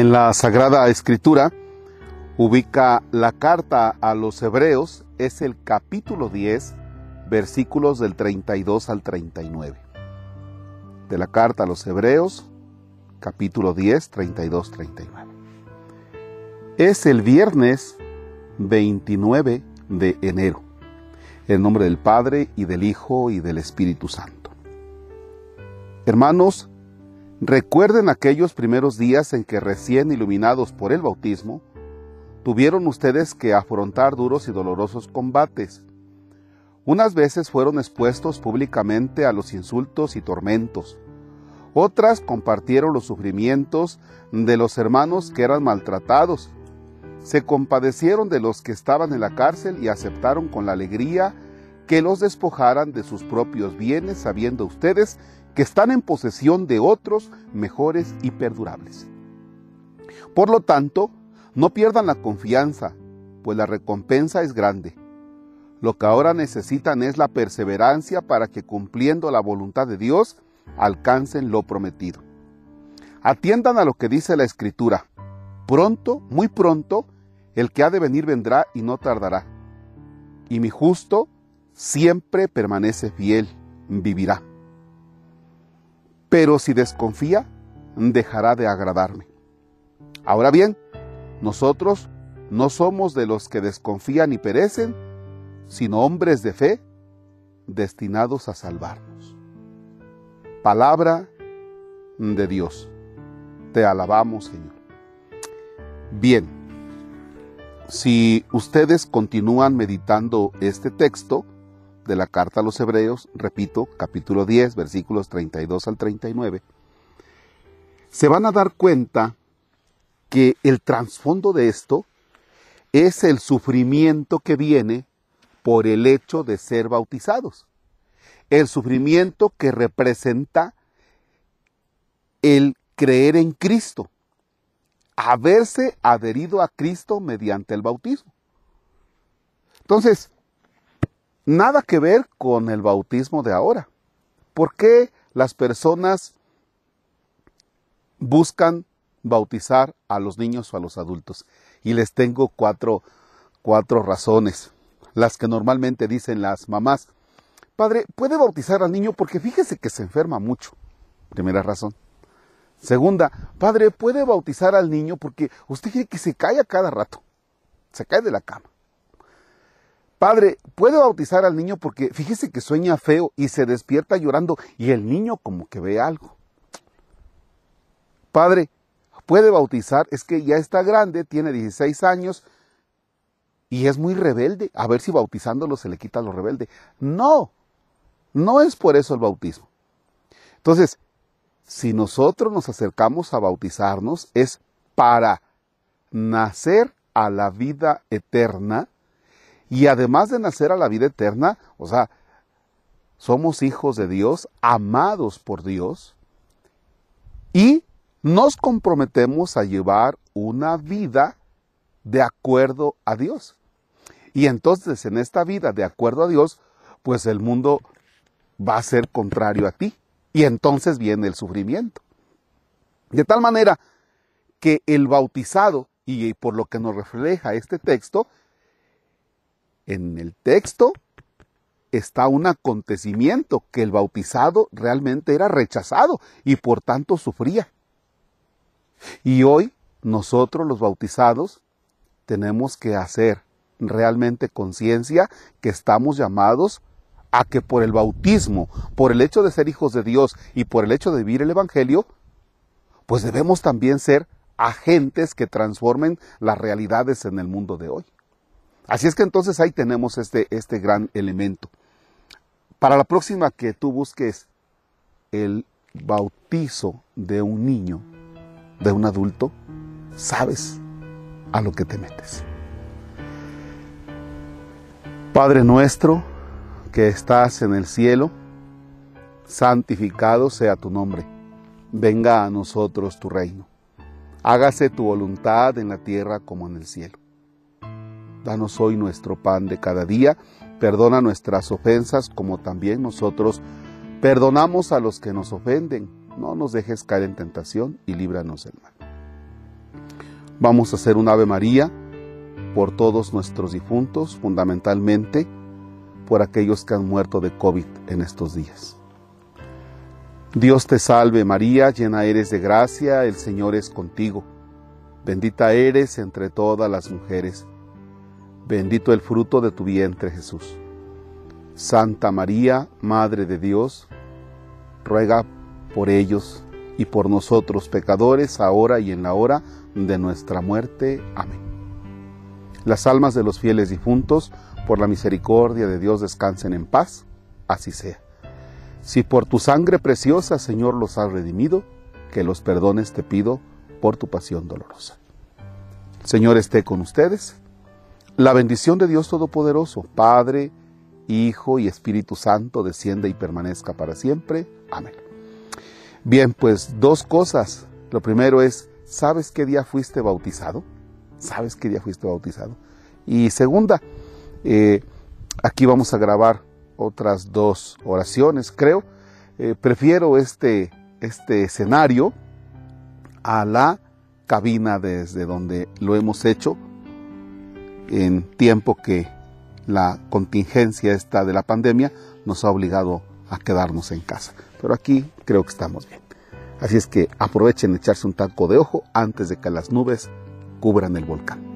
En la Sagrada Escritura ubica la carta a los hebreos, es el capítulo 10, versículos del 32 al 39. De la carta a los hebreos, capítulo 10, 32, 39. Es el viernes 29 de enero. En nombre del Padre y del Hijo y del Espíritu Santo. Hermanos, Recuerden aquellos primeros días en que recién iluminados por el bautismo, tuvieron ustedes que afrontar duros y dolorosos combates. Unas veces fueron expuestos públicamente a los insultos y tormentos. Otras compartieron los sufrimientos de los hermanos que eran maltratados. Se compadecieron de los que estaban en la cárcel y aceptaron con la alegría que los despojaran de sus propios bienes, sabiendo ustedes que están en posesión de otros mejores y perdurables. Por lo tanto, no pierdan la confianza, pues la recompensa es grande. Lo que ahora necesitan es la perseverancia para que cumpliendo la voluntad de Dios alcancen lo prometido. Atiendan a lo que dice la Escritura. Pronto, muy pronto, el que ha de venir vendrá y no tardará. Y mi justo siempre permanece fiel, vivirá pero si desconfía, dejará de agradarme. Ahora bien, nosotros no somos de los que desconfían y perecen, sino hombres de fe destinados a salvarnos. Palabra de Dios. Te alabamos, Señor. Bien, si ustedes continúan meditando este texto, de la carta a los Hebreos, repito, capítulo 10, versículos 32 al 39, se van a dar cuenta que el trasfondo de esto es el sufrimiento que viene por el hecho de ser bautizados. El sufrimiento que representa el creer en Cristo, haberse adherido a Cristo mediante el bautismo. Entonces, nada que ver con el bautismo de ahora. ¿Por qué las personas buscan bautizar a los niños o a los adultos? Y les tengo cuatro, cuatro razones, las que normalmente dicen las mamás. Padre, ¿puede bautizar al niño? Porque fíjese que se enferma mucho. Primera razón. Segunda, padre, ¿puede bautizar al niño? Porque usted quiere que se cae a cada rato. Se cae de la cama. Padre, ¿puede bautizar al niño? Porque fíjese que sueña feo y se despierta llorando y el niño como que ve algo. Padre, ¿puede bautizar? Es que ya está grande, tiene 16 años y es muy rebelde. A ver si bautizándolo se le quita lo rebelde. No, no es por eso el bautismo. Entonces, si nosotros nos acercamos a bautizarnos es para nacer a la vida eterna y además de nacer a la vida eterna, o sea, somos hijos de Dios, amados por Dios, y nos comprometemos a llevar una vida de acuerdo a Dios. Y entonces en esta vida de acuerdo a Dios, pues el mundo va a ser contrario a ti. Y entonces viene el sufrimiento. De tal manera que el bautizado, y por lo que nos refleja este texto, en el texto está un acontecimiento que el bautizado realmente era rechazado y por tanto sufría. Y hoy nosotros los bautizados tenemos que hacer realmente conciencia que estamos llamados a que por el bautismo, por el hecho de ser hijos de Dios y por el hecho de vivir el Evangelio, pues debemos también ser agentes que transformen las realidades en el mundo de hoy. Así es que entonces ahí tenemos este, este gran elemento. Para la próxima que tú busques el bautizo de un niño, de un adulto, sabes a lo que te metes. Padre nuestro que estás en el cielo, santificado sea tu nombre. Venga a nosotros tu reino. Hágase tu voluntad en la tierra como en el cielo. Danos hoy nuestro pan de cada día. Perdona nuestras ofensas como también nosotros perdonamos a los que nos ofenden. No nos dejes caer en tentación y líbranos del mal. Vamos a hacer un Ave María por todos nuestros difuntos, fundamentalmente por aquellos que han muerto de COVID en estos días. Dios te salve María, llena eres de gracia, el Señor es contigo. Bendita eres entre todas las mujeres. Bendito el fruto de tu vientre Jesús. Santa María, Madre de Dios, ruega por ellos y por nosotros pecadores, ahora y en la hora de nuestra muerte. Amén. Las almas de los fieles difuntos, por la misericordia de Dios, descansen en paz. Así sea. Si por tu sangre preciosa, Señor, los has redimido, que los perdones te pido por tu pasión dolorosa. Señor esté con ustedes. La bendición de Dios Todopoderoso, Padre, Hijo y Espíritu Santo, descienda y permanezca para siempre. Amén. Bien, pues dos cosas. Lo primero es, ¿sabes qué día fuiste bautizado? ¿Sabes qué día fuiste bautizado? Y segunda, eh, aquí vamos a grabar otras dos oraciones, creo. Eh, prefiero este, este escenario a la cabina desde donde lo hemos hecho en tiempo que la contingencia esta de la pandemia nos ha obligado a quedarnos en casa. Pero aquí creo que estamos bien. Así es que aprovechen echarse un taco de ojo antes de que las nubes cubran el volcán.